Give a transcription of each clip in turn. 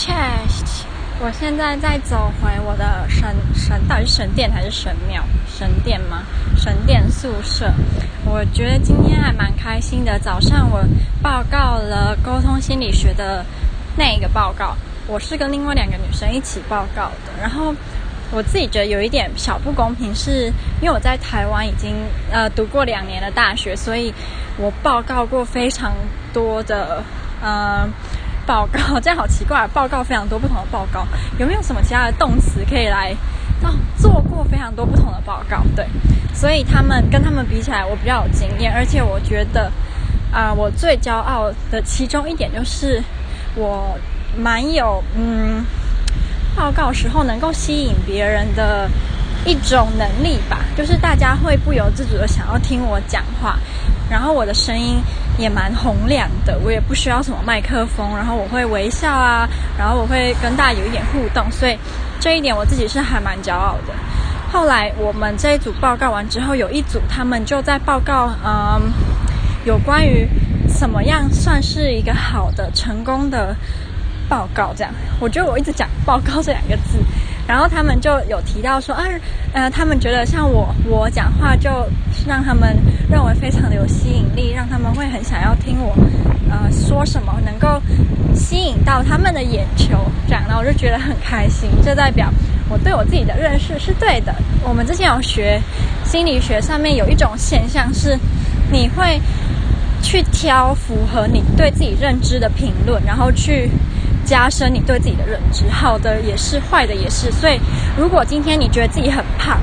切，我现在在走回我的神神，到底是神殿还是神庙？神殿吗？神殿宿舍。我觉得今天还蛮开心的。早上我报告了沟通心理学的那一个报告，我是跟另外两个女生一起报告的。然后我自己觉得有一点小不公平，是因为我在台湾已经呃读过两年的大学，所以我报告过非常多的嗯。报告 这样好奇怪，报告非常多不同的报告，有没有什么其他的动词可以来？哦，做过非常多不同的报告，对，所以他们跟他们比起来，我比较有经验，而且我觉得啊、我最骄傲的其中一点就是我蛮有嗯，报告时候能够吸引别人的一种能力吧，就是大家会不由自主的想要听我讲话，然后我的声音。也蛮洪亮的，我也不需要什么麦克风，然后我会微笑啊，然后我会跟大家有一点互动，所以这一点我自己是还蛮骄傲的。后来我们这一组报告完之后，有一组他们就在报告，嗯，有关于怎么样算是一个好的、成功的报告，这样。我觉得我一直讲“报告”这两个字。然后他们就有提到说啊，呃，他们觉得像我，我讲话就让他们认为非常的有吸引力，让他们会很想要听我，呃，说什么能够吸引到他们的眼球，这样，然后我就觉得很开心，这代表我对我自己的认识是对的。我们之前有学心理学，上面有一种现象是，你会去挑符合你对自己认知的评论，然后去。加深你对自己的认知，好的也是，坏的也是。所以，如果今天你觉得自己很胖，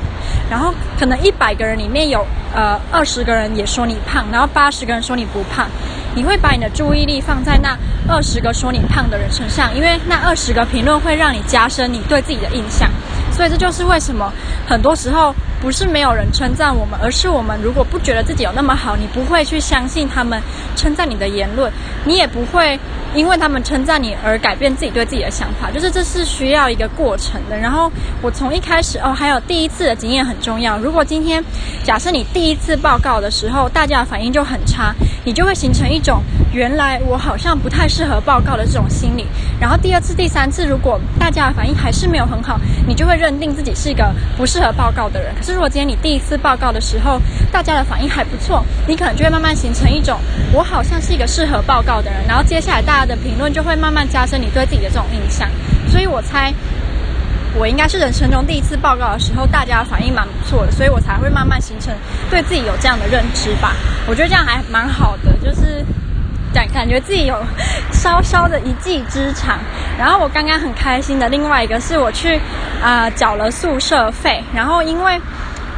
然后可能一百个人里面有呃二十个人也说你胖，然后八十个人说你不胖，你会把你的注意力放在那二十个说你胖的人身上，因为那二十个评论会让你加深你对自己的印象。所以这就是为什么很多时候不是没有人称赞我们，而是我们如果不觉得自己有那么好，你不会去相信他们称赞你的言论，你也不会。因为他们称赞你而改变自己对自己的想法，就是这是需要一个过程的。然后我从一开始哦，还有第一次的经验很重要。如果今天假设你第一次报告的时候，大家的反应就很差，你就会形成一种原来我好像不太适合报告的这种心理。然后第二次、第三次，如果大家的反应还是没有很好，你就会认定自己是一个不适合报告的人。就是如果今天你第一次报告的时候，大家的反应还不错，你可能就会慢慢形成一种我好像是一个适合报告的人。然后接下来大家。的评论就会慢慢加深你对自己的这种印象，所以我猜我应该是人生中第一次报告的时候，大家反应蛮不错的，所以我才会慢慢形成对自己有这样的认知吧。我觉得这样还蛮好的，就是感感觉自己有稍稍的一技之长。然后我刚刚很开心的另外一个是我去啊、缴了宿舍费，然后因为。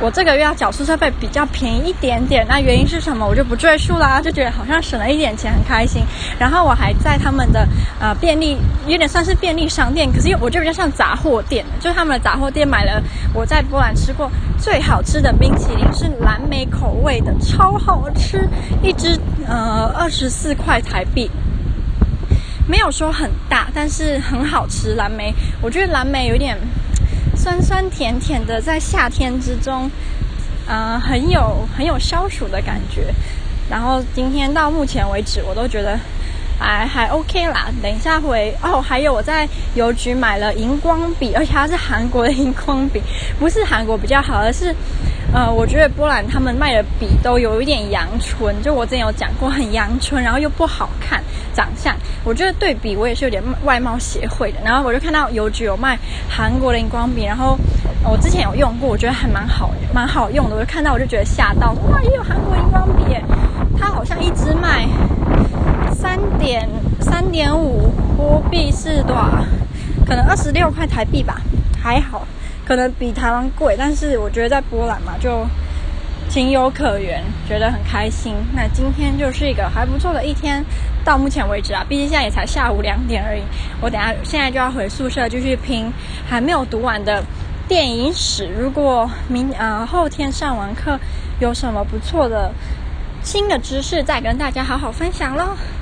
我这个月要缴宿舍费比较便宜一点点，那原因是什么？我就不赘述啦，就觉得好像省了一点钱，很开心。然后我还在他们的呃便利，有点算是便利商店，可是我觉得比较像杂货店，就他们的杂货店买了我在波兰吃过最好吃的冰淇淋，是蓝莓口味的，超好吃，一支呃二十四块台币，没有说很大，但是很好吃。蓝莓，我觉得蓝莓有点。酸酸甜甜的，在夏天之中，嗯，很有很有消暑的感觉。然后今天到目前为止，我都觉得还还 OK 啦。等一下回哦，还有我在邮局买了荧光笔，而且它是韩国的 荧光笔，不是韩国比较好，而是。呃，我觉得波兰他们卖的笔都有一点阳春，就我之前有讲过，很阳春，然后又不好看长相。我觉得对比我也是有点外貌协会的。然后我就看到邮局有卖韩国的荧光笔，然后我之前有用过，我觉得还蛮好，蛮好用的。我就看到我就觉得吓到，哇，也有韩国荧光笔耶！它好像一支卖三点三点五波币是多少？可能二十六块台币吧，还好。可能比台湾贵，但是我觉得在波兰嘛，就情有可原，觉得很开心。那今天就是一个还不错的一天，到目前为止啊，毕竟现在也才下午两点而已。我等下现在就要回宿舍继续拼还没有读完的电影史。如果明呃后天上完课有什么不错的新的知识，再跟大家好好分享喽。